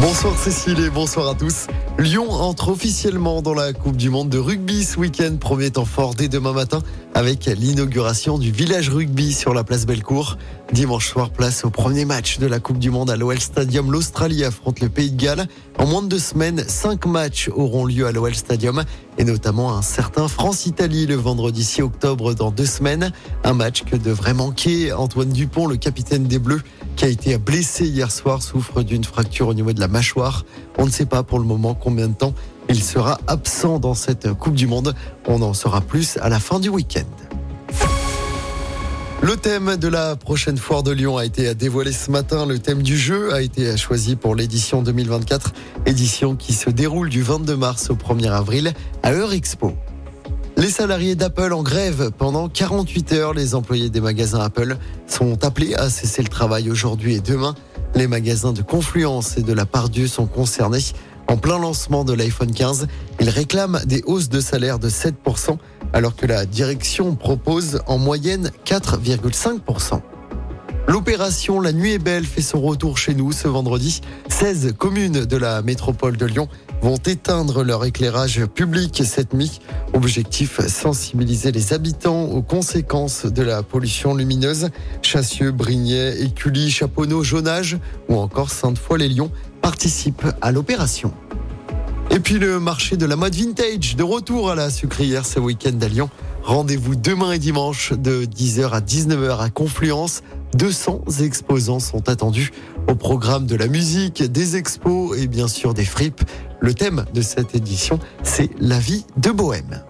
Bonsoir Cécile et bonsoir à tous. Lyon entre officiellement dans la Coupe du Monde de rugby ce week-end. Premier temps fort dès demain matin avec l'inauguration du village rugby sur la place Bellecour. Dimanche soir, place au premier match de la Coupe du Monde à l'OL Stadium. L'Australie affronte le Pays de Galles. En moins de deux semaines, cinq matchs auront lieu à l'OL Stadium et notamment un certain France-Italie le vendredi 6 octobre dans deux semaines. Un match que devrait manquer Antoine Dupont, le capitaine des Bleus, qui a été blessé hier soir, souffre d'une fracture au niveau de la mâchoire. On ne sait pas pour le moment combien de temps il sera absent dans cette Coupe du Monde. On en saura plus à la fin du week-end. Le thème de la prochaine foire de Lyon a été dévoilé ce matin. Le thème du jeu a été choisi pour l'édition 2024, édition qui se déroule du 22 mars au 1er avril à Eurexpo. Les salariés d'Apple en grève pendant 48 heures. Les employés des magasins Apple sont appelés à cesser le travail aujourd'hui et demain. Les magasins de Confluence et de la Pardieu sont concernés. En plein lancement de l'iPhone 15, ils réclament des hausses de salaire de 7%, alors que la direction propose en moyenne 4,5%. L'opération La Nuit est belle fait son retour chez nous ce vendredi. 16 communes de la métropole de Lyon vont éteindre leur éclairage public cette nuit. Objectif sensibiliser les habitants aux conséquences de la pollution lumineuse. Chassieux, Brignais, Écully, Chaponneau, Jonage ou encore Sainte-Foy-les-Lyons participent à l'opération. Et puis le marché de la mode vintage de retour à la sucrière ce week-end à Lyon. Rendez-vous demain et dimanche de 10h à 19h à Confluence. 200 exposants sont attendus au programme de la musique, des expos et bien sûr des fripes. Le thème de cette édition, c'est la vie de bohème.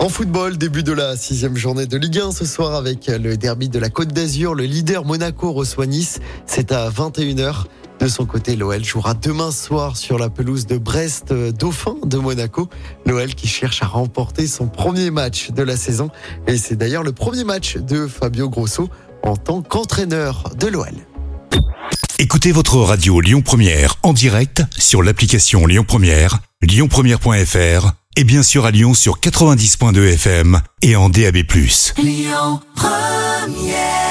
En football, début de la sixième journée de Ligue 1 ce soir avec le derby de la Côte d'Azur. Le leader Monaco reçoit Nice. C'est à 21h. De son côté, l'OL jouera demain soir sur la pelouse de Brest, euh, Dauphin de Monaco. L'OL qui cherche à remporter son premier match de la saison. Et c'est d'ailleurs le premier match de Fabio Grosso en tant qu'entraîneur de l'OL. Écoutez votre radio Lyon Première en direct sur l'application Lyon Première, lyonpremière.fr et bien sûr à Lyon sur 90.2 FM et en DAB+. Lyon Première